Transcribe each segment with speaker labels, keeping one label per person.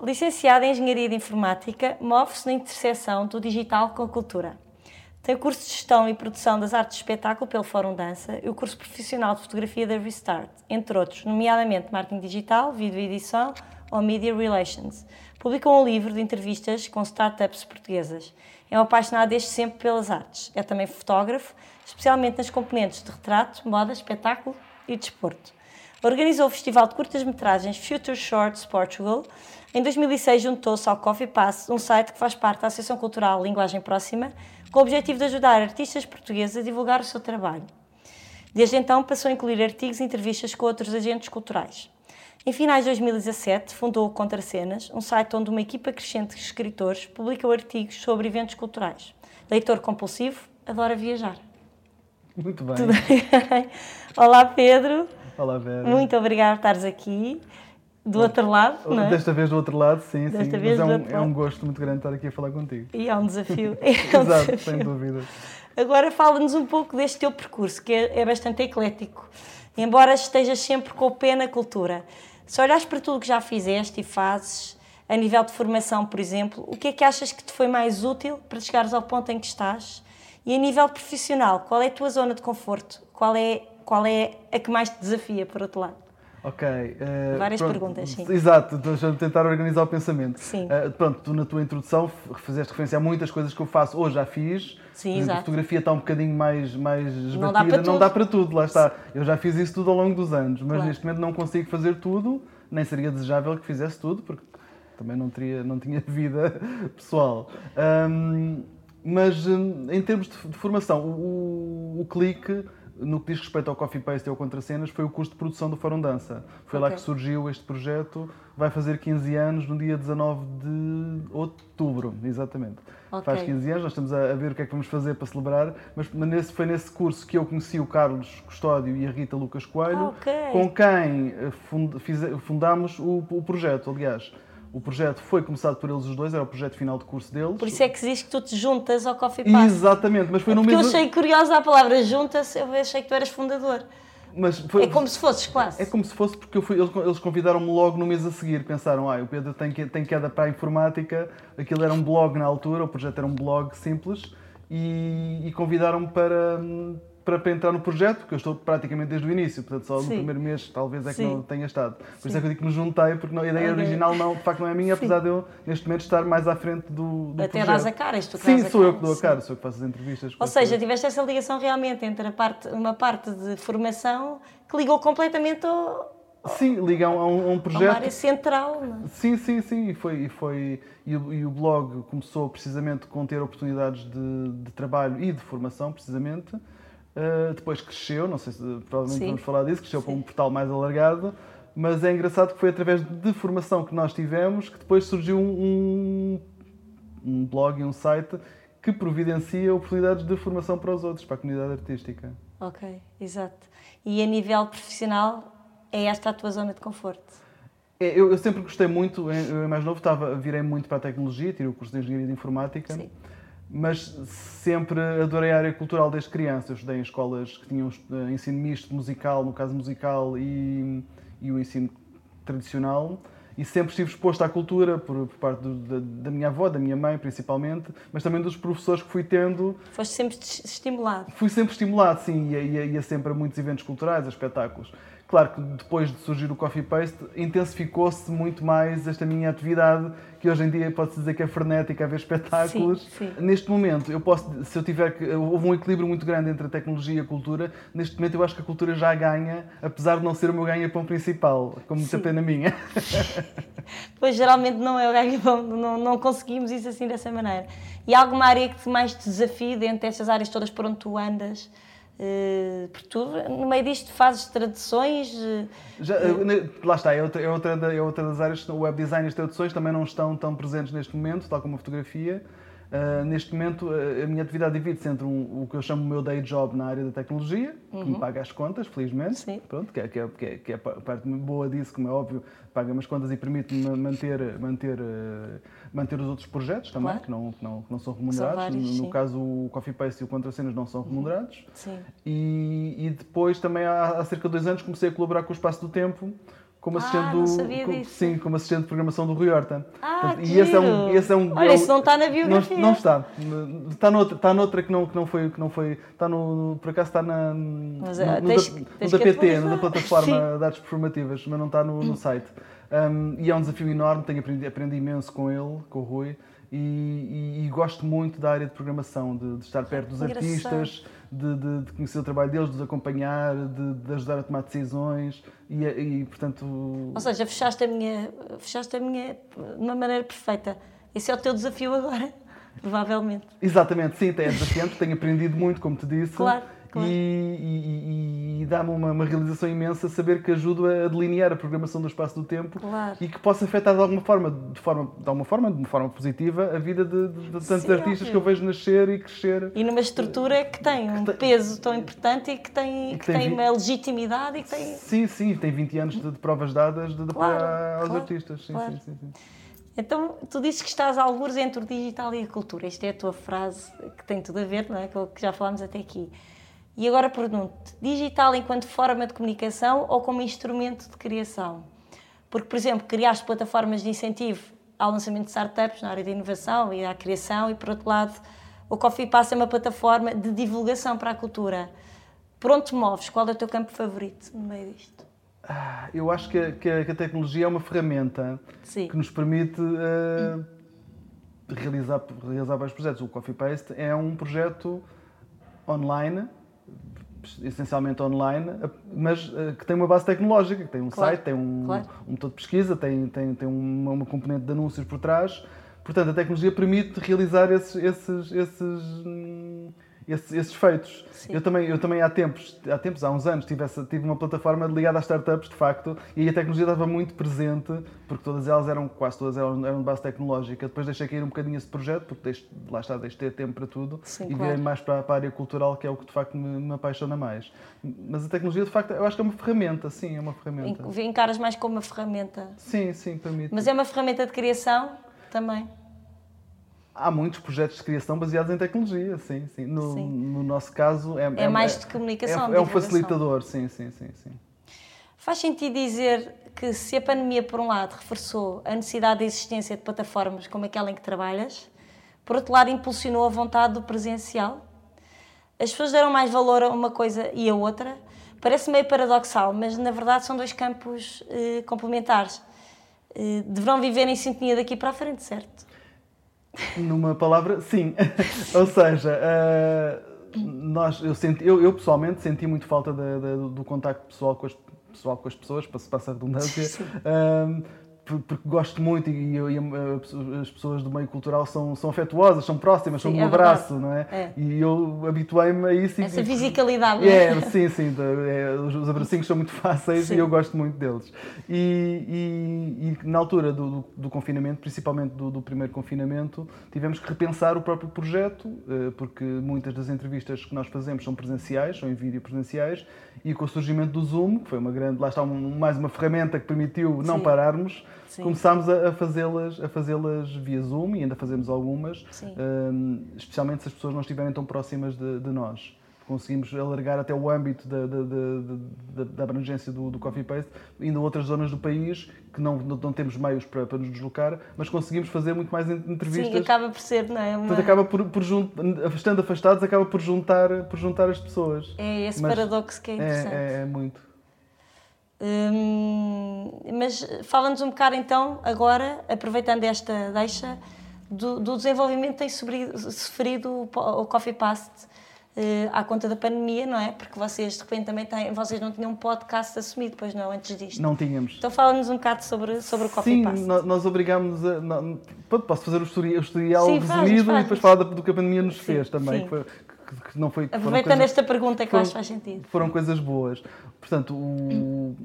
Speaker 1: licenciado em Engenharia de Informática, move-se na interseção do digital com a cultura. Tem o curso de Gestão e Produção das Artes de Espetáculo pelo Fórum Dança e o curso profissional de Fotografia da Restart, entre outros, nomeadamente Marketing Digital, Vídeo Edição ou Media Relations. Publicou um livro de entrevistas com startups portuguesas. É um apaixonado desde sempre pelas artes. É também fotógrafo, especialmente nas componentes de retrato, moda, espetáculo e desporto. Organizou o Festival de Curtas-Metragens Future Shorts Portugal. Em 2006 juntou-se ao Coffee Pass, um site que faz parte da Associação Cultural Linguagem Próxima, com o objetivo de ajudar artistas portugueses a divulgar o seu trabalho. Desde então passou a incluir artigos e entrevistas com outros agentes culturais. Em finais de 2017, fundou o Contracenas, um site onde uma equipa crescente de escritores publicou artigos sobre eventos culturais. Leitor compulsivo, adora viajar.
Speaker 2: Muito bem.
Speaker 1: Tudo bem? Olá, Pedro.
Speaker 2: Olá, Vera.
Speaker 1: Muito obrigada por estares aqui. Do outro lado, não é?
Speaker 2: Desta vez do outro lado, sim,
Speaker 1: Desta
Speaker 2: sim.
Speaker 1: vez
Speaker 2: Mas é um, é um gosto muito grande estar aqui a falar contigo.
Speaker 1: E é um desafio. É um
Speaker 2: Exato,
Speaker 1: desafio.
Speaker 2: sem dúvida.
Speaker 1: Agora fala-nos um pouco deste teu percurso, que é, é bastante eclético, embora estejas sempre com o pé na cultura. Se olhares para tudo o que já fizeste e fazes, a nível de formação, por exemplo, o que é que achas que te foi mais útil para chegares ao ponto em que estás? E a nível profissional, qual é a tua zona de conforto? Qual é, qual é a que mais te desafia, por outro lado?
Speaker 2: Ok. eh,
Speaker 1: Várias
Speaker 2: pronto.
Speaker 1: perguntas, sim.
Speaker 2: Exato, estou a tentar organizar o pensamento.
Speaker 1: Sim.
Speaker 2: Eh, pronto, tu na tua introdução fizeste referência a muitas coisas que eu faço ou já fiz.
Speaker 1: Sim,
Speaker 2: exemplo,
Speaker 1: exato.
Speaker 2: A fotografia está um bocadinho mais, mais esbatida.
Speaker 1: Não dá para
Speaker 2: não
Speaker 1: tudo.
Speaker 2: dá para tudo, lá está. Eu já fiz isso tudo ao longo dos anos, mas
Speaker 1: Claro.
Speaker 2: neste momento não consigo fazer tudo, nem seria desejável que fizesse tudo, porque também não, teria, não tinha vida pessoal. Ahm, mas em termos de, de formação, o, o clique, no que diz respeito ao Coffee Paste e ao Contracenas, foi o curso de produção do Fórum Dança. Foi lá
Speaker 1: Ok.
Speaker 2: que surgiu este projeto, vai fazer 15 anos no dia 19 de outubro, exatamente.
Speaker 1: Ok.
Speaker 2: Faz 15 anos, nós estamos a, ver o que é que vamos fazer para celebrar, mas nesse, foi nesse curso que eu conheci o Carlos Custódio e a Rita Lucas Coelho,
Speaker 1: Ah, ok.
Speaker 2: com quem eh, fundámos o, o projeto. Aliás, o projeto foi começado por eles os dois, era o projeto final de curso deles.
Speaker 1: Por isso é que se diz que tu te juntas ao Coffee Pass.
Speaker 2: Exatamente, mas foi no
Speaker 1: Porque eu
Speaker 2: mesmo.
Speaker 1: achei curiosa a palavra junta-se, eu achei que tu eras fundador.
Speaker 2: Mas foi-
Speaker 1: É como se fosses quase.
Speaker 2: É como se fosse porque eu fui- eles, eles convidaram-me logo no mês a seguir. Pensaram, ah, o Pedro tem, que, tem queda para a informática. Aquilo era um blog na altura, o projeto era um blog simples. E, e convidaram-me para, para, para entrar no projeto, porque eu estou praticamente desde o início. Portanto, só
Speaker 1: Sim.
Speaker 2: no primeiro mês talvez é que
Speaker 1: Sim.
Speaker 2: não tenha estado. Por isso é que eu digo que me juntei, porque não- a ideia
Speaker 1: Ok.
Speaker 2: original não, de facto não é minha, apesar de eu neste momento estar mais à frente do, do
Speaker 1: Até
Speaker 2: projeto.
Speaker 1: a cara, és tu que
Speaker 2: Sim, sou eu que dou a
Speaker 1: sim.
Speaker 2: cara, sou eu que faço as entrevistas.
Speaker 1: Ou seja, tiveste essa ligação realmente entre parte, uma parte de formação que ligou completamente ao,
Speaker 2: Sim, ligam a um, a um
Speaker 1: a uma
Speaker 2: projeto
Speaker 1: área central. não é?
Speaker 2: Sim, sim, sim. E, foi, e, foi, e, o, e o blog começou precisamente com ter oportunidades de, de trabalho e de formação, precisamente. Uh, depois cresceu, não sei se provavelmente
Speaker 1: Sim.
Speaker 2: vamos falar disso, cresceu para
Speaker 1: Sim.
Speaker 2: um portal mais alargado. Mas é engraçado que foi através de formação que nós tivemos que depois surgiu um, um blog e um site que providencia oportunidades de formação para os outros, para a comunidade artística.
Speaker 1: Ok, exato. E a nível profissional, é esta a tua zona de conforto?
Speaker 2: É, Eu, eu sempre gostei muito, eu mais novo estava, virei muito para a tecnologia, tirei o curso de Engenharia de Informática,
Speaker 1: Sim.
Speaker 2: Mas sempre adorei a área cultural desde criança. Eu estudei em escolas que tinham eh, ensino misto musical, no caso musical, e, e o ensino tradicional. E sempre estive exposto à cultura, por, por parte do- da, da minha avó, da minha mãe principalmente, mas também dos professores que fui tendo.
Speaker 1: Foste sempre es- estimulado.
Speaker 2: Fui sempre estimulado, sim, ia, ia, ia sempre a muitos eventos culturais, a espetáculos. Claro que depois de surgir o Coffee Paste, intensificou-se muito mais esta minha atividade, que hoje em dia pode-se dizer que é frenética a ver espetáculos.
Speaker 1: Sim, sim.
Speaker 2: Neste momento, eu posso, se eu tiver que. Houve um equilíbrio muito grande entre a tecnologia e a cultura. Neste momento, eu acho que a cultura já ganha, apesar de não ser o meu ganha-pão principal, com muita
Speaker 1: Sim.
Speaker 2: pena minha.
Speaker 1: Pois geralmente não é o ganho bom, não, não conseguimos isso assim dessa maneira. E há alguma área que mais te desafie dentro destas áreas todas por onde tu andas? Uh, porque tu, no meio disto, fazes traduções. Uh,
Speaker 2: Já, uh, lá está, é outra, é, outra, é outra das áreas. O web design e as traduções também não estão tão presentes neste momento, tal como a fotografia. Uh, neste momento, uh, a minha atividade divide-se entre um, o que eu chamo o meu day job na área da tecnologia, uhum. que me uhum. paga as contas, felizmente,
Speaker 1: Sim.
Speaker 2: Pronto, que, é, que, é, que, é, que é a parte boa disso, como é óbvio, paga-me as contas e permite-me manter, manter, uh, manter os outros projetos também, claro. que, não, que, não, que não são remunerados. São vários, no, caso, o Coffee Paste e o Contracenas não são uhum. remunerados.
Speaker 1: Sim.
Speaker 2: E, e depois, também há, há cerca de dois anos, comecei a colaborar com o Espaço do Tempo como assistente
Speaker 1: ah,
Speaker 2: do.
Speaker 1: Com,
Speaker 2: sim, como assistente de programação do Rui Horta.
Speaker 1: Ah, Portanto, e esse é um, esse é um Olha, isso não está na biografia.
Speaker 2: Não, não, está. Está noutra, está noutra que não, que não foi. Que não foi está no, por acaso está na. Mas, no, no, tens, da, tens no da PT, na plataforma de artes performativas, mas não está no, no site. Um, e é um desafio enorme, tenho aprendido, aprendi imenso com ele, com o Rui. E, e, e, gosto muito da área de programação, de, de estar perto dos Engraçado. artistas, de, de, de, conhecer o trabalho deles, de os acompanhar, de, ajudar a tomar decisões e, e, portanto...
Speaker 1: Ou seja, fechaste a minha, fechaste a minha de uma maneira perfeita. Esse é o teu desafio agora, provavelmente.
Speaker 2: Exatamente, sim, é desafiante, tenho aprendido muito, como te disse.
Speaker 1: Claro Claro.
Speaker 2: E, e, e dá-me uma, uma, realização imensa saber que ajudo a delinear a programação do espaço do tempo
Speaker 1: claro.
Speaker 2: e que possa afetar de alguma forma, de forma, de alguma forma, de uma forma positiva, a vida de, de, de tantos Sim, artistas óbvio. que eu vejo nascer e crescer.
Speaker 1: E numa estrutura que tem um peso tão importante e que tem, e que, que tem, tem uma legitimidade e que tem...
Speaker 2: Sim, sim, tem 20 anos de, provas dadas de, claro, aos claro, artistas. Sim, sim, sim, sim.
Speaker 1: Então, tu dizes que estás a algures entre o digital e a cultura. Isto é a tua frase que tem tudo a ver, não é? Com o que já falámos até aqui. E agora pergunto digital enquanto forma de comunicação ou como instrumento de criação? Porque, por exemplo, criaste plataformas de incentivo ao lançamento de startups na área de inovação e à criação, e por outro lado, o Coffee Pass é uma plataforma de divulgação para a cultura. Por onde te moves? Qual é o teu campo favorito no meio disto?
Speaker 2: Ah, eu acho que a, que a, tecnologia é uma ferramenta
Speaker 1: Sim.
Speaker 2: que nos permite uh, realizar, realizar vários projetos. O Coffee Paste é um projeto online essencialmente online, mas uh, que tem uma base tecnológica, que tem um claro, site, tem um, claro. um motor de pesquisa, tem, tem, tem uma, uma, componente de anúncios por trás. Portanto, a tecnologia permite realizar esses, esses, esses, hum, esses, esses feitos. Eu também, eu também há tempos, há tempos, há uns anos, tive, essa, tive uma plataforma ligada às startups, de facto, e a tecnologia estava muito presente, porque todas elas eram, quase todas elas eram de base tecnológica. Depois deixei cair um bocadinho esse projeto, porque deixe, lá está, deixei ter tempo para tudo,
Speaker 1: Sim,
Speaker 2: e
Speaker 1: claro.
Speaker 2: virei mais para, para, a área cultural, que é o que de facto me, me, apaixona mais. Mas a tecnologia, de facto, eu acho que é uma ferramenta, sim, é uma ferramenta.
Speaker 1: Encaras mais como uma ferramenta?
Speaker 2: Sim, sim, permite.
Speaker 1: Mas é uma ferramenta de criação também?
Speaker 2: Há muitos projetos de criação baseados em tecnologia, sim, sim. No,
Speaker 1: sim.
Speaker 2: no nosso caso é,
Speaker 1: é, é mais de comunicação.
Speaker 2: É, é um facilitador, sim, sim, sim, sim.
Speaker 1: Faz sentido dizer que se a pandemia, por um lado, reforçou a necessidade de existência de plataformas como aquela em que trabalhas, por outro lado, impulsionou a vontade do presencial? As pessoas deram mais valor a uma coisa e a outra? Parece meio paradoxal, mas na verdade são dois campos eh, complementares. Eh, deverão viver em sintonia daqui para a frente, certo?
Speaker 2: Numa palavra, sim. Ou seja, uh, nós, eu, senti, eu, eu, pessoalmente senti muito falta de, de, do contacto pessoal com as, pessoal com as pessoas, para se passar a redundância. Uh, porque gosto muito e, eu, e, as pessoas do meio cultural são, são afetuosas, são próximas, sim, são do é meu braço, não é?
Speaker 1: é.
Speaker 2: E eu habituei-me a isso.
Speaker 1: Essa
Speaker 2: e,
Speaker 1: fisicalidade,
Speaker 2: é, é? Sim, sim. É, os abracinhos são muito fáceis sim. e eu gosto muito deles. E, e na altura do, do, do, confinamento, principalmente do, do, primeiro confinamento, tivemos que repensar o próprio projeto, eh, porque muitas das entrevistas que nós fazemos são presenciais, são em vídeo presenciais, e com o surgimento do Zoom, que foi uma grande, lá está um, mais uma ferramenta que permitiu não pararmos, Sim. começámos a, fazê-las a fazê-las via Zoom e ainda fazemos algumas, um, especialmente se as pessoas não estiverem tão próximas de, de nós conseguimos alargar até o âmbito da, da, da, da abrangência do, do, Coffee Paste, indo a outras zonas do país que não, não, temos meios para, para, nos deslocar, mas conseguimos fazer muito mais entrevistas.
Speaker 1: Sim, acaba por ser, não é? Uma...
Speaker 2: Portanto, acaba por, por estando afastados, acaba por juntar, por juntar as pessoas.
Speaker 1: É esse mas paradoxo que é interessante.
Speaker 2: É, é, é muito.
Speaker 1: Hum, mas fala-nos um bocado então, agora, aproveitando esta deixa, do, do desenvolvimento que tem sofrido, sofrido o Coffee Past uh, à conta da pandemia, não é? Porque vocês de repente também têm, vocês não tinham um podcast assumido, depois não, antes disto.
Speaker 2: Não tínhamos.
Speaker 1: Então fala-nos um bocado sobre, sobre o Coffee
Speaker 2: Sim, nós, nós obrigámos a. Não, posso fazer o historial, Sim, resumido faz, faz. e depois falar do que a pandemia nos Sim, fez também. Que foi, que, que não foi.
Speaker 1: Aproveitando
Speaker 2: coisas,
Speaker 1: esta pergunta que
Speaker 2: foram,
Speaker 1: acho que faz sentido.
Speaker 2: Foram coisas boas. Portanto, o,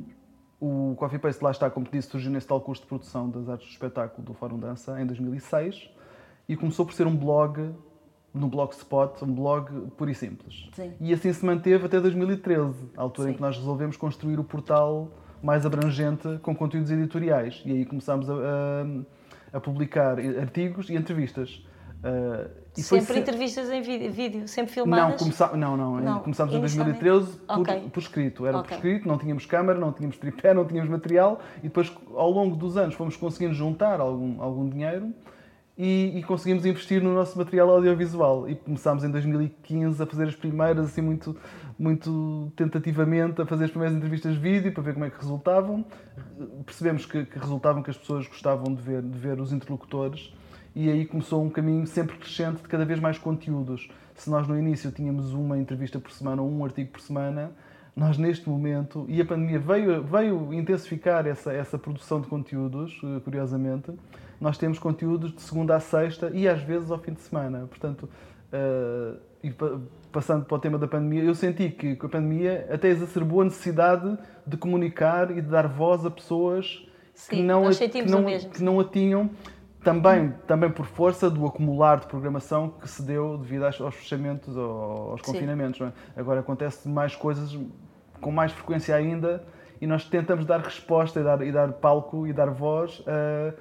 Speaker 2: o Coffee Paste lá está, como te disse, surgiu nesse tal curso de produção das artes do espetáculo do Fórum Dança em 2006 e começou por ser um blog no Blogspot, um blog puro e simples.
Speaker 1: Sim.
Speaker 2: E assim se manteve até 2013, a altura
Speaker 1: Sim.
Speaker 2: em que nós resolvemos construir o portal mais abrangente com conteúdos editoriais. E aí começámos a, a, a publicar artigos e entrevistas. Uh, e
Speaker 1: sempre
Speaker 2: foi
Speaker 1: entrevistas em vídeo, sempre filmadas?
Speaker 2: Não, começa... não, não,
Speaker 1: Não,
Speaker 2: começámos em
Speaker 1: inicialmente?
Speaker 2: 2013 por,
Speaker 1: Ok.
Speaker 2: por escrito. Era
Speaker 1: Ok.
Speaker 2: por escrito, não tínhamos câmara, não tínhamos tripé, não tínhamos material e depois ao longo dos anos fomos conseguindo juntar algum, algum dinheiro e, e conseguimos investir no nosso material audiovisual e começámos em 2015 a fazer as primeiras, assim muito, muito tentativamente, a fazer as primeiras entrevistas de vídeo para ver como é que resultavam. Percebemos que, que resultavam, que as pessoas gostavam de ver, de ver os interlocutores e aí começou um caminho sempre crescente de cada vez mais conteúdos. Se nós no início tínhamos uma entrevista por semana ou um artigo por semana, nós neste momento, e a pandemia veio, veio intensificar essa, essa produção de conteúdos, eh, curiosamente, nós temos conteúdos de segunda a sexta e às vezes ao fim de semana. Portanto, eh, e pa- passando para o tema da pandemia, eu senti que com a pandemia até exacerbou a necessidade de comunicar e de dar voz a pessoas que
Speaker 1: Sim,
Speaker 2: não, a,
Speaker 1: sentimos
Speaker 2: que, não, que não a tinham, também, também por força do acumular de programação que se deu devido aos, fechamentos, ao- aos
Speaker 1: Sim.
Speaker 2: confinamentos. é? Agora acontece mais coisas com mais frequência ainda e nós tentamos dar resposta e dar, e dar palco e dar voz eh,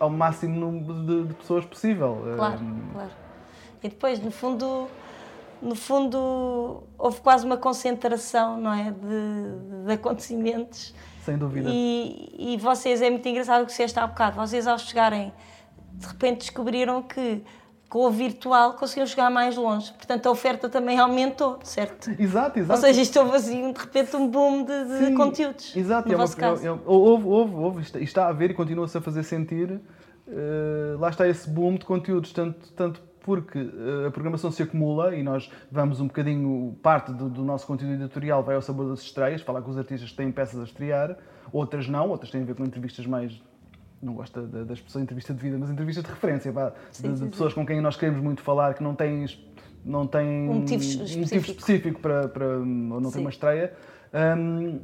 Speaker 2: ao máximo número de, de pessoas possível. Eh,
Speaker 1: Claro, claro. E depois, no fundo, no fundo, houve quase uma concentração, não é, de, de acontecimentos.
Speaker 2: Sem dúvida.
Speaker 1: E, e vocês, é muito engraçado o que disseste há bocado, vocês ao chegarem, de repente descobriram que com o virtual conseguiam chegar mais longe. Portanto, a oferta também aumentou, certo?
Speaker 2: Exato,
Speaker 1: Ou
Speaker 2: exato.
Speaker 1: seja, isto houve assim, de repente, um boom de, de
Speaker 2: Sim,
Speaker 1: conteúdos.
Speaker 2: Exato,
Speaker 1: no
Speaker 2: é uma-
Speaker 1: vosso caso.
Speaker 2: é- é- houve, houve, houve, está- está a haver e continua-se a fazer sentir. eh, lá está esse boom de conteúdos, tanto, tanto porque eh, a programação se acumula e nós vamos um bocadinho, parte do, do nosso conteúdo editorial vai ao sabor das estreias, falar com os artistas que têm peças a estrear, outras não, outras têm a ver com entrevistas mais. Não gosto da- das pessoas entrevista de vida, mas entrevistas de referência, pá,
Speaker 1: Sim,
Speaker 2: de, de
Speaker 1: sim,
Speaker 2: pessoas com quem nós queremos muito falar, que não têm, não têm
Speaker 1: Um motivo
Speaker 2: motivo
Speaker 1: específico.
Speaker 2: específico para, para ou não ter uma estreia. Hum,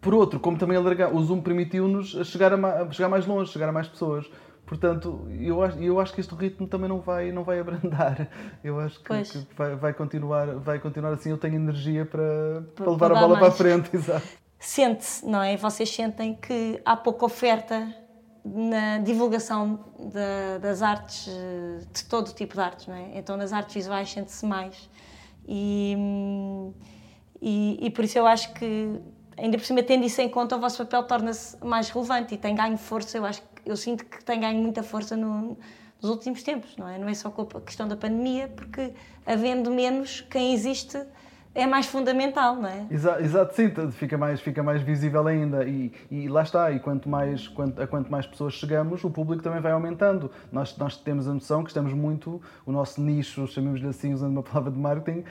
Speaker 2: por outro, como também alargar, o Zoom permitiu-nos chegar, a, chegar mais longe, chegar a mais pessoas. Portanto, eu acho, eu acho que este ritmo também não vai, não vai abrandar. Eu acho que, que vai, vai, continuar, vai continuar assim. Eu tenho energia para, para,
Speaker 1: para
Speaker 2: levar a bola para a
Speaker 1: mais.
Speaker 2: frente. Exato.
Speaker 1: Sente-se, não é? Vocês sentem que há pouca oferta na divulgação da- das artes, eh, de todo tipo de artes, não é? Então, nas artes visuais sente-se mais. E, e, e por isso eu acho que, ainda por cima, tendo isso em conta, o vosso papel torna-se mais relevante e tem ganho força. Eu acho eu sinto que tem ganho muita força no- nos últimos tempos, não é? Não é só com a questão da pandemia, porque havendo menos, quem existe é mais fundamental, não é?
Speaker 2: Exato, exato, sim, fica mais, fica mais visível ainda e, e lá está, e quanto mais, quanto, a quanto mais pessoas chegamos, o público também vai aumentando. Nós, nós temos a noção que estamos muito, o nosso nicho, chamemos-lhe assim, usando uma palavra de marketing,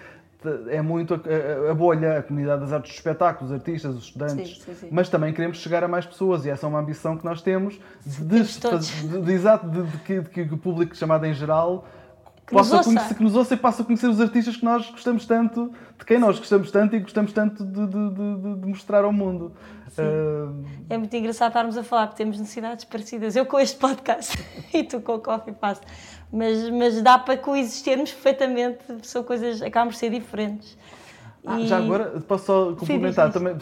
Speaker 2: é muito a, a- bolha, a comunidade das artes do espetáculo, os artistas, os estudantes,
Speaker 1: Sim, sim, sim.
Speaker 2: mas também queremos chegar a mais pessoas e essa é uma ambição que nós temos de, de, de- de- de, que, o público chamado em geral possa conhecer, que nos ouça e passe a conhecer os artistas que nós gostamos tanto, de quem nós gostamos tanto e gostamos tanto de, de- de- de- mostrar ao mundo. Ah,
Speaker 1: É muito engraçado estarmos a falar, porque temos necessidades parecidas. Eu com este podcast e tu com o Coffee Pass. Mas, mas dá para coexistirmos perfeitamente, são coisas, acabam por ser diferentes.
Speaker 2: ah,
Speaker 1: E-
Speaker 2: já agora, posso só complementar, também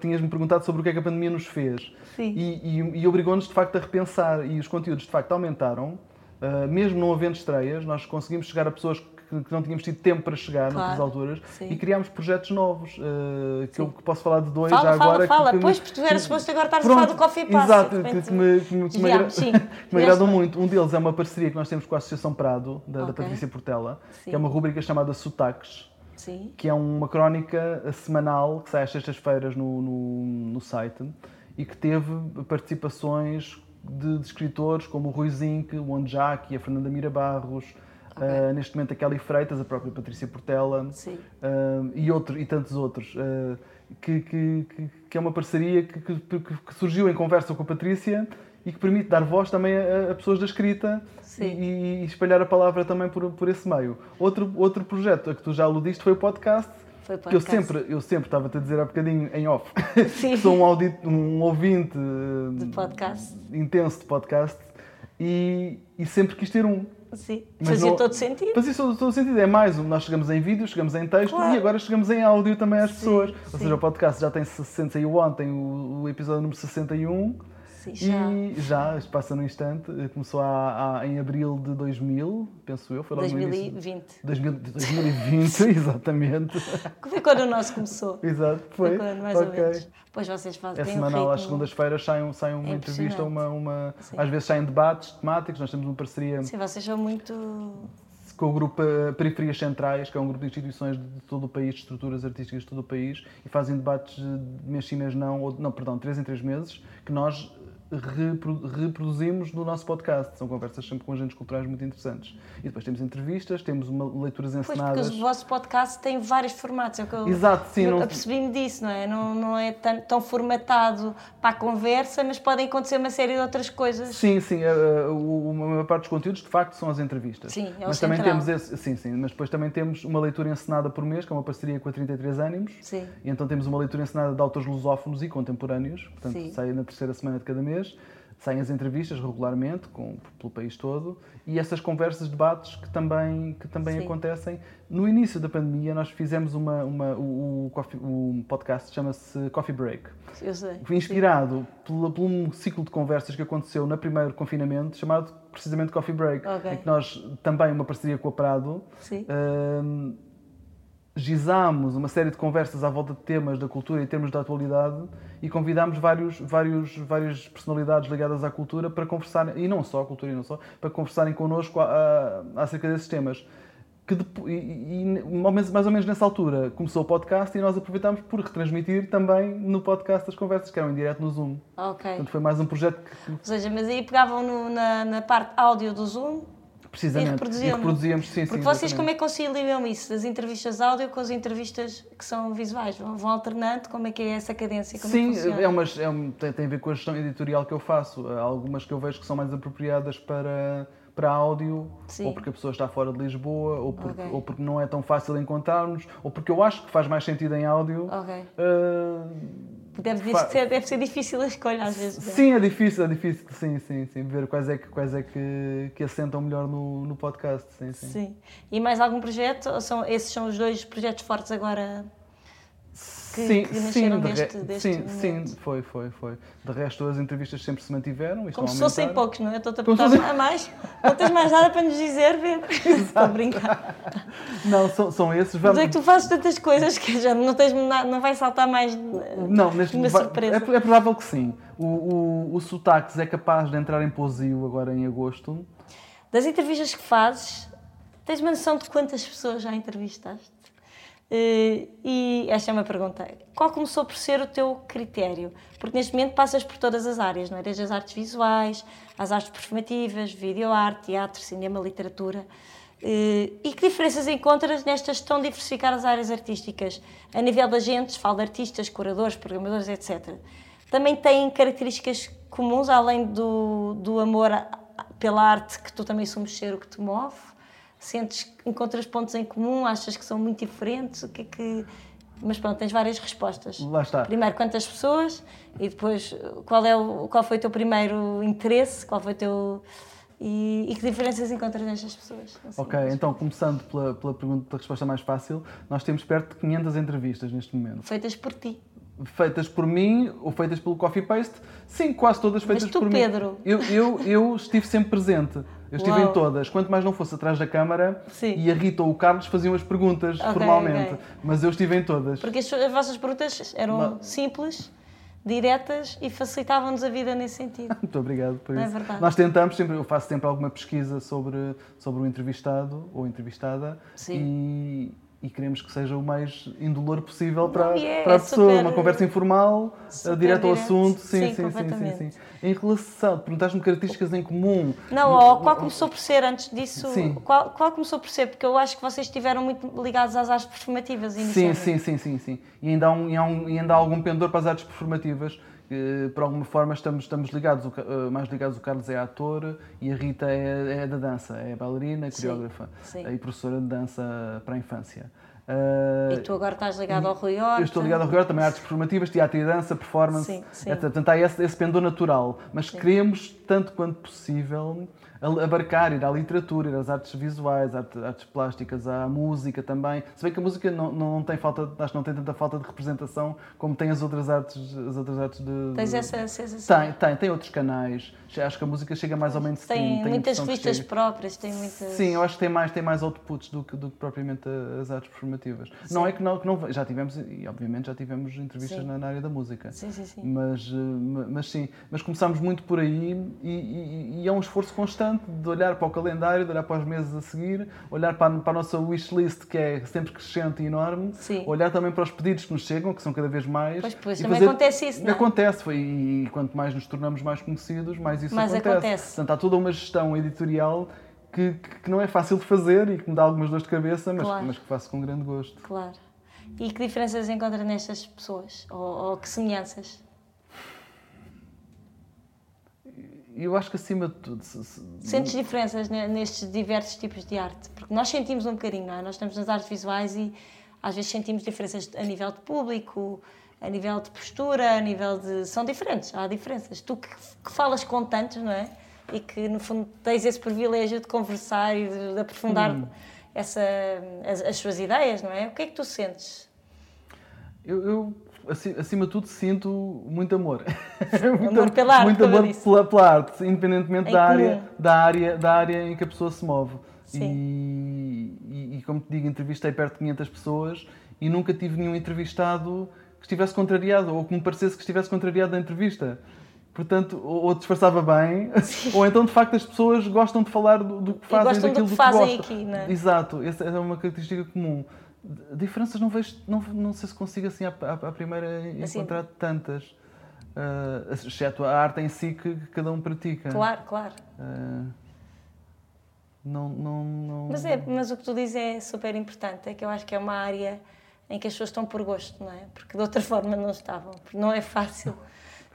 Speaker 2: tinhas-me perguntado sobre o que é que a pandemia nos fez.
Speaker 1: Sim.
Speaker 2: E, e, e obrigou-nos de facto a repensar e os conteúdos de facto aumentaram. Ah, mesmo não havendo estreias, nós conseguimos chegar a pessoas que, que não tínhamos tido tempo para chegar
Speaker 1: Claro,
Speaker 2: noutras alturas
Speaker 1: sim.
Speaker 2: e criámos projetos novos, ah, que eu
Speaker 1: Sim.
Speaker 2: que posso falar de dois
Speaker 1: Fala,
Speaker 2: já
Speaker 1: fala,
Speaker 2: agora.
Speaker 1: fala.
Speaker 2: me-
Speaker 1: Pois, porque tu eras suposto agora estar a falar do Coffee Pass.
Speaker 2: Exato, que,
Speaker 1: repente
Speaker 2: que me, que me- que me agra- me agradam muito. Um deles é uma parceria que nós temos com a Associação Prado, da, da
Speaker 1: Ok.
Speaker 2: Patrícia Portela,
Speaker 1: Sim.
Speaker 2: que é uma rúbrica chamada Sotaques, que é uma crónica semanal que sai às sextas-feiras no, no, no site e que teve participações de, de escritores como o Rui Zinck, o Onjak e a Fernanda Mira Barros, ah, neste momento a Kelly Freitas, a própria Patrícia Portela ah, e, outro, e tantos outros. ah, que, que, que- é uma parceria que- que surgiu em conversa com a Patrícia e que permite dar voz também a, a pessoas da escrita e, e, espalhar a palavra também por, por esse meio. Outro, outro projeto a que tu já aludiste foi o podcast.
Speaker 1: Foi
Speaker 2: eu sempre, eu sempre estava-te a dizer há bocadinho em off, que sou um, audit, um ouvinte
Speaker 1: de podcast.
Speaker 2: intenso de podcast e, e sempre quis ter um.
Speaker 1: Sim, Mas fazia não, todo sentido.
Speaker 2: Fazia todo, todo sentido. É mais, nós chegamos em vídeo, chegamos em texto claro. e agora chegamos em áudio também às sim, pessoas. Ou sim. seja, o podcast já tem 60, saiu ontem o, o episódio número 61
Speaker 1: Sim, já.
Speaker 2: E já, passa no instante, começou a, a, em abril de 2000, penso eu, foi logo
Speaker 1: 2020.
Speaker 2: 2000, 2020, exatamente.
Speaker 1: Foi quando o nosso começou.
Speaker 2: Exato, foi.
Speaker 1: foi quando, mais okay. ou menos. Pois vocês fazem.
Speaker 2: É semanal, um às segundas-feiras sai, sai uma é entrevista, uma, uma às vezes saem debates temáticos, nós temos uma parceria.
Speaker 1: Sim, vocês são muito
Speaker 2: com o grupo eh, Periferias Centrais, que é um grupo de instituições de todo o país, de estruturas artísticas de todo o país, e fazem debates de mês sim, mês não, ou, não, perdão, três em três meses, que nós reproduzimos no nosso podcast. São conversas sempre com agentes culturais muito interessantes. E depois temos entrevistas, temos uma, leituras encenadas.
Speaker 1: Pois, porque o vosso podcast tem vários formatos. É que eu,
Speaker 2: Exato, sim.
Speaker 1: Eu não... apercebi-me disso, não é? Não, não é tão, tão, formatado para a conversa, mas podem acontecer uma série de outras coisas.
Speaker 2: Sim, sim. A, a, maior parte dos conteúdos, de facto, são as entrevistas.
Speaker 1: Sim, é o
Speaker 2: mas
Speaker 1: central.
Speaker 2: também temos esse, sim, sim. Mas depois também temos uma leitura encenada por mês, que é uma parceria com a 33 Ânimos.
Speaker 1: Sim.
Speaker 2: E então temos uma leitura encenada de autores lusófonos e contemporâneos. Portanto, sim. sai na terceira semana de cada mês saem as entrevistas regularmente com, pelo país todo e essas conversas, debates que também, que também acontecem. No início da pandemia nós fizemos uma, uma o, o, o podcast chama-se Coffee Break.
Speaker 1: Eu sei.
Speaker 2: Inspirado por, por, um ciclo de conversas que aconteceu no primeiro confinamento chamado precisamente Coffee Break.
Speaker 1: Okay.
Speaker 2: Em que nós, também uma parceria com a Prado, uh, gizámos uma série de conversas à volta de temas da cultura e termos da atualidade e convidámos vários, vários, várias personalidades ligadas à cultura para conversarem, e não só, a cultura e não só, para conversarem connosco a, a, acerca desses temas. Que depois, e, e, mais ou menos nessa altura começou o podcast e nós aproveitámos por retransmitir também no podcast as conversas que eram em direto no Zoom.
Speaker 1: Ok.
Speaker 2: Portanto, foi mais um projeto que... Ou
Speaker 1: seja, mas aí pegavam no, na, na parte áudio do Zoom
Speaker 2: Precisamente. E reproduzíamos. E reproduzíamos sim,
Speaker 1: Porque
Speaker 2: sim,
Speaker 1: vocês como é que conciliam isso? Das entrevistas áudio com as entrevistas que são visuais? Vão, vão alternando? Como é que é essa cadência? Como
Speaker 2: sim,
Speaker 1: é,
Speaker 2: é, umas, é um, tem, tem a ver com a gestão editorial que eu faço. Há algumas que eu vejo que são mais apropriadas para, para áudio, sim. ou porque a pessoa está fora de Lisboa, ou porque, okay. ou porque não é tão fácil encontrarmos, ou porque eu acho que faz mais sentido em áudio.
Speaker 1: Okay. Uh, Deve, ser, deve ser difícil a escolha às vezes.
Speaker 2: É? Sim, é difícil, é difícil, sim, sim, sim. Ver quais é que, quais é que, que assentam melhor no, no podcast, sim, sim.
Speaker 1: Sim. E mais algum projeto? Ou são, esses são os dois projetos fortes agora que, sim, que nasceram sim, deste, deste
Speaker 2: sim, sim, foi, foi, foi. De resto, as entrevistas sempre se mantiveram.
Speaker 1: Como se fossem poucos, não é? Estou-te a perguntar a mais. Não tens mais nada para nos dizer, Pedro? Estou a brincar.
Speaker 2: Não, são, são esses.
Speaker 1: Vamos... Mas é que tu fazes tantas coisas que já não, tens, não vai saltar mais
Speaker 2: não, neste, uma surpresa. É, é, provável que sim. O, o, o Sotaques é capaz de entrar em posio agora em agosto.
Speaker 1: Das entrevistas que fazes, tens uma noção de quantas pessoas já entrevistaste? Uh, e esta é uma pergunta. Qual começou por ser o teu critério? Porque neste momento passas por todas as áreas, não é? Desde as artes visuais, as artes performativas, videoarte, teatro, cinema, literatura. Uh, e que diferenças encontras nestas tão diversificadas áreas artísticas? A nível de agentes, falo de artistas, curadores, programadores, etc. Também têm características comuns, além do, do amor pela arte, que tu também somos ser o que te move? Sentes, encontras pontos em comum? Achas que são muito diferentes? O que é que... Mas pronto, tens várias respostas.
Speaker 2: Lá está.
Speaker 1: Primeiro, quantas pessoas? E depois, qual, é o, qual foi o teu primeiro interesse? Qual foi o teu... E, e, que diferenças encontras nestas pessoas?
Speaker 2: Assim, ok, então começando pela, pela pergunta da resposta mais fácil, nós temos perto de 500 entrevistas neste momento.
Speaker 1: Feitas por ti?
Speaker 2: Feitas por mim ou feitas pelo Coffee Paste? Sim, quase todas feitas
Speaker 1: Mas tu,
Speaker 2: por
Speaker 1: Pedro.
Speaker 2: mim. Eu, eu, eu estive sempre presente. Eu estive Uau. em todas, quanto mais não fosse atrás da câmara
Speaker 1: Sim.
Speaker 2: e a Rita ou o Carlos faziam as perguntas okay, formalmente, okay. mas eu estive em todas.
Speaker 1: Porque as, as vossas perguntas eram simples, diretas e facilitavam-nos a vida nesse sentido.
Speaker 2: Muito obrigado por
Speaker 1: não
Speaker 2: é
Speaker 1: isso. É verdade.
Speaker 2: Nós tentamos sempre, eu faço sempre alguma pesquisa sobre, sobre o entrevistado ou entrevistada
Speaker 1: Sim.
Speaker 2: e e queremos que seja o mais indolor possível para,
Speaker 1: é,
Speaker 2: para a
Speaker 1: é
Speaker 2: pessoa,
Speaker 1: super,
Speaker 2: uma conversa informal, eh, direto ao assunto. Sim,
Speaker 1: sim,
Speaker 2: sim, sim, sim, sim. Em relação, perguntaste-me características em comum.
Speaker 1: Não, ou qual começou por ser antes disso? Sim. Qual, qual começou por ser? Porque eu acho que vocês estiveram muito ligados às artes performativas
Speaker 2: inicialmente. Sim, sim, sim, sim, sim. E ainda há, um, e, há um, e ainda há algum pendor para as artes performativas eh, por alguma forma estamos, estamos ligados, o eh, mais ligados, o Carlos é ator e a Rita é, é da dança, é bailarina,
Speaker 1: Sim,
Speaker 2: coreógrafa
Speaker 1: sim.
Speaker 2: e professora de dança para a infância. Eh,
Speaker 1: E tu agora estás ligado ao Rui Horta.
Speaker 2: eu estou ligado ao rigor, também artes performativas, teatro e dança, performance,
Speaker 1: Sim, sim.
Speaker 2: etc. Portanto, há esse, esse pendor natural, mas queremos, tanto quanto possível, abarcar, ir à literatura, ir às artes visuais, arte- artes plásticas, à música também. Se bem que a música não, não tem falta, acho que não tem tanta falta de representação como tem as outras artes, as outras artes de...
Speaker 1: Tens essa sensação?
Speaker 2: Tem, tem, tem outros canais. Acho que a música chega mais ao mainstream.
Speaker 1: Tem
Speaker 2: a
Speaker 1: muitas
Speaker 2: chega.
Speaker 1: próprias, tem muitas.
Speaker 2: Sim, eu acho que tem mais, tem mais outputs do que, do que propriamente as artes performativas. Não é que não, que não. Já tivemos, e obviamente já tivemos entrevistas
Speaker 1: Sim.
Speaker 2: na, na área da música.
Speaker 1: Sim, sim, sim.
Speaker 2: Mas, eh, ma- mas sim, mas começámos muito por aí e, e- e é um esforço constante de olhar para o calendário, de olhar para os meses a seguir, olhar para a, para a nossa wishlist que é sempre crescente e enorme,
Speaker 1: Sim.
Speaker 2: olhar também para os pedidos que nos chegam, que são cada vez mais.
Speaker 1: Pois, pois, também
Speaker 2: fazer-
Speaker 1: acontece isso, não é?
Speaker 2: Acontece, foi, e quanto mais nos tornamos mais conhecidos, mais isso
Speaker 1: Mais
Speaker 2: acontece.
Speaker 1: acontece.
Speaker 2: Portanto, há toda uma gestão editorial que, que- que não é fácil de fazer e que me dá algumas dores de cabeça, mas,
Speaker 1: Claro.
Speaker 2: mas que faço com grande gosto.
Speaker 1: Claro. E que diferenças encontra nestas pessoas? Ou, ou que semelhanças?
Speaker 2: E eu acho que acima de tudo. se- se-
Speaker 1: Sentes diferenças ne- nestes diversos tipos de arte? Porque nós sentimos um bocadinho, não é? Nós estamos nas artes visuais e às vezes sentimos diferenças a nível de público, a nível de postura, a nível de. São diferentes, há diferenças. Tu que, que falas com tantos, não é? E que no fundo tens esse privilégio de conversar e de, de aprofundar essa, as, as suas ideias, não é? O que é que tu sentes?
Speaker 2: Eu, eu, acima de tudo, sinto muito amor.
Speaker 1: Amor pela arte,
Speaker 2: muito amor pela, pela arte, independentemente
Speaker 1: Em
Speaker 2: da
Speaker 1: comum.
Speaker 2: área, da, área, da área em que a pessoa se move. E, e, e, como te digo, entrevistei perto de 500 pessoas e nunca tive nenhum entrevistado que estivesse contrariado ou que me parecesse que estivesse contrariado da entrevista. Portanto, ou, ou disfarçava bem, ou então de facto as pessoas gostam de falar do, do que fazem,
Speaker 1: gostam do
Speaker 2: daquilo
Speaker 1: que
Speaker 2: do
Speaker 1: fazem
Speaker 2: gostam.
Speaker 1: aqui, não é?
Speaker 2: Exato, essa é uma característica comum. Diferenças não vejo, não, não sei se consigo assim à, à- à primeira
Speaker 1: Assim.
Speaker 2: encontrar tantas, Ah, exceto a arte em si que, que cada um pratica.
Speaker 1: Claro, claro.
Speaker 2: Ah, não, não, não...
Speaker 1: Mas, é, mas o que tu dizes é super importante, é que eu acho que é uma área em que as pessoas estão por gosto, não é? Porque de outra forma não estavam, porque não é fácil.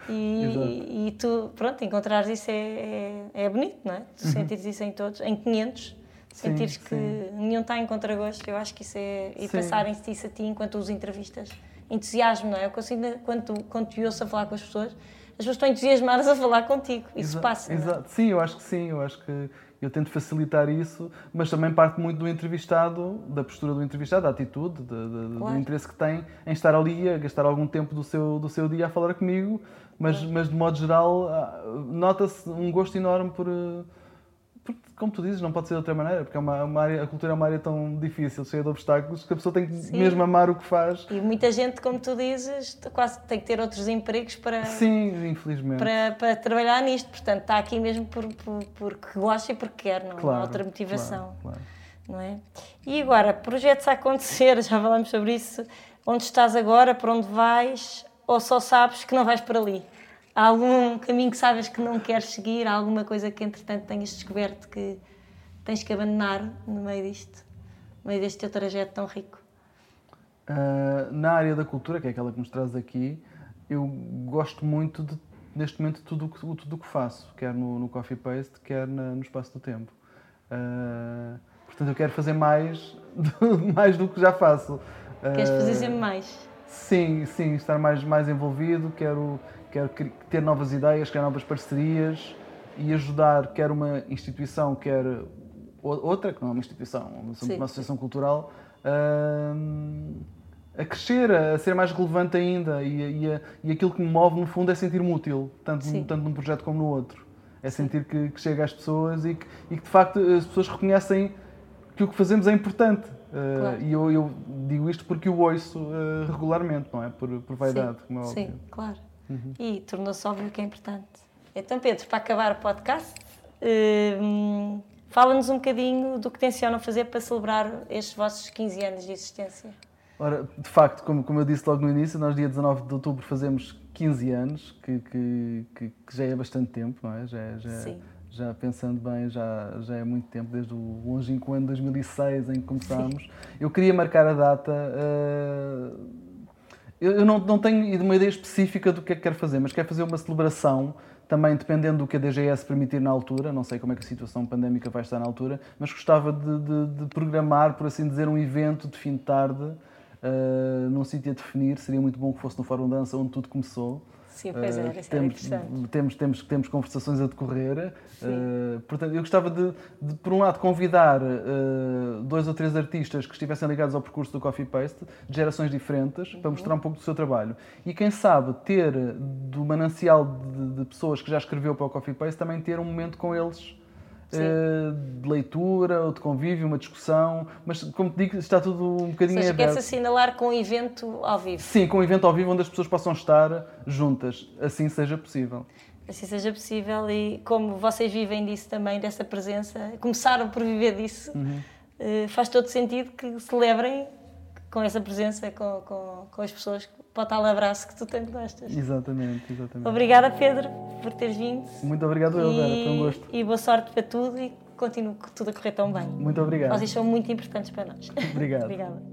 Speaker 1: E, e tu, pronto, encontrares isso é, é, é bonito, não é? Tu sentires isso em todos, em 500, sentires que
Speaker 2: sim.
Speaker 1: nenhum está em contragosto, eu acho que isso é. E
Speaker 2: Sim.
Speaker 1: passarem-se isso a ti enquanto os entrevistas, entusiasmo, não é? Eu consigo, quando, quando te ouço a falar com as pessoas, as pessoas estão entusiasmadas a falar contigo, isso
Speaker 2: Exa-
Speaker 1: passa. não é?
Speaker 2: Exato. Sim, eu acho que sim, eu acho que eu tento facilitar isso, mas também parte muito do entrevistado, da postura do entrevistado, da atitude, de- de-
Speaker 1: Claro.
Speaker 2: do interesse que tem em estar ali, a gastar algum tempo do seu, do seu dia a falar comigo, mas, mas de modo geral ah, nota-se um gosto enorme por. Como tu dizes, não pode ser de outra maneira, porque é uma, uma área, a cultura é uma área tão difícil, cheia de obstáculos, que a pessoa tem que
Speaker 1: Sim.
Speaker 2: mesmo amar o que faz.
Speaker 1: E muita gente, como tu dizes, quase tem que ter outros empregos para,
Speaker 2: Sim, infelizmente.
Speaker 1: para, para trabalhar nisto. Portanto, está aqui mesmo por, por, porque gosta e porque quer, não, não há
Speaker 2: Claro,
Speaker 1: outra motivação.
Speaker 2: claro, claro.
Speaker 1: Não é? E agora, projetos a acontecer, já falamos sobre isso. Onde estás agora, para onde vais, ou só sabes que não vais para ali? Algum caminho que sabes que não queres seguir? Alguma coisa que, entretanto, tenhas descoberto que tens que abandonar no meio disto? No meio deste teu trajeto tão rico?
Speaker 2: Uh, na área da cultura, que é aquela que nos traz aqui, eu gosto muito, de, neste momento, de tudo o que, tudo que faço, quer no, no Coffee Paste, quer na- no Espaço do Tempo. Uh, portanto, eu quero fazer mais do, mais do que já faço.
Speaker 1: Queres fazer sempre mais?
Speaker 2: Sim, sim, estar mais, mais envolvido, quero, quero ter novas ideias, quero novas parcerias e ajudar quer uma instituição, quer outra, que não é uma instituição, uma
Speaker 1: Sim,
Speaker 2: uma associação cultural, hum, a crescer, a ser mais relevante ainda e, e, a- e aquilo que me move no fundo é sentir-me útil, tanto,
Speaker 1: Sim.
Speaker 2: tanto num projeto como no outro. É sentir que, que chega às pessoas e que, e que de facto as pessoas reconhecem que o que fazemos é importante. Uh,
Speaker 1: Claro.
Speaker 2: E eu, eu digo isto porque o ouço uh, regularmente, não é? Por, por vaidade,
Speaker 1: Sim,
Speaker 2: como é óbvio.
Speaker 1: Sim, claro.
Speaker 2: Uhum.
Speaker 1: E tornou-se óbvio que é importante. Então, Pedro, para acabar o podcast, hum, fala-nos um bocadinho do que tencionam fazer para celebrar estes vossos 15 anos de existência.
Speaker 2: Ora, de facto, como, como eu disse logo no início, nós dia 19 de outubro fazemos 15 anos, que, que, que, que já é bastante tempo, não é? Já, é- já,
Speaker 1: Sim.
Speaker 2: já pensando bem, já, já é muito tempo, desde o longínquo ano 2006 em que começámos. Eu queria marcar a data. eh, Eu não, não tenho uma ideia específica do que é que quero fazer, mas quero fazer uma celebração, também dependendo do que a DGS permitir na altura, não sei como é que a situação pandémica vai estar na altura, mas gostava de, de, de programar, por assim dizer, um evento de fim de tarde, uh, num sítio a definir, seria muito bom que fosse no Fórum Dança, onde tudo começou,
Speaker 1: Sim, pois é,
Speaker 2: uh, temos, temos, temos, temos conversações a decorrer. Uh, portanto, eu gostava de, de, por um lado, convidar uh, dois ou três artistas que estivessem ligados ao percurso do Coffee Paste, de gerações diferentes, uhum. para mostrar um pouco do seu trabalho. E quem sabe ter do manancial de, de pessoas que já escreveu para o Coffee Paste, também ter um momento com eles eh, de leitura ou de convívio, uma discussão, mas como te digo, está tudo um bocadinho
Speaker 1: Ou seja, quer-se assinalar com um evento ao vivo?
Speaker 2: Sim, com um evento ao vivo onde as pessoas possam estar juntas, assim seja possível.
Speaker 1: Assim seja possível e como vocês vivem disso também, dessa presença, começaram por viver disso, uhum. Eh, faz todo sentido que celebrem com essa presença, com, com, com as pessoas para o tal abraço que tu tanto gostas.
Speaker 2: Exatamente, exatamente.
Speaker 1: Obrigada, Pedro, por teres vindo.
Speaker 2: Muito obrigado, eu, Vera, foi um gosto.
Speaker 1: E boa sorte para tudo e continue tudo a correr tão bem.
Speaker 2: Muito obrigado.
Speaker 1: Vocês são muito importantes para nós.
Speaker 2: Obrigado.
Speaker 1: Obrigada.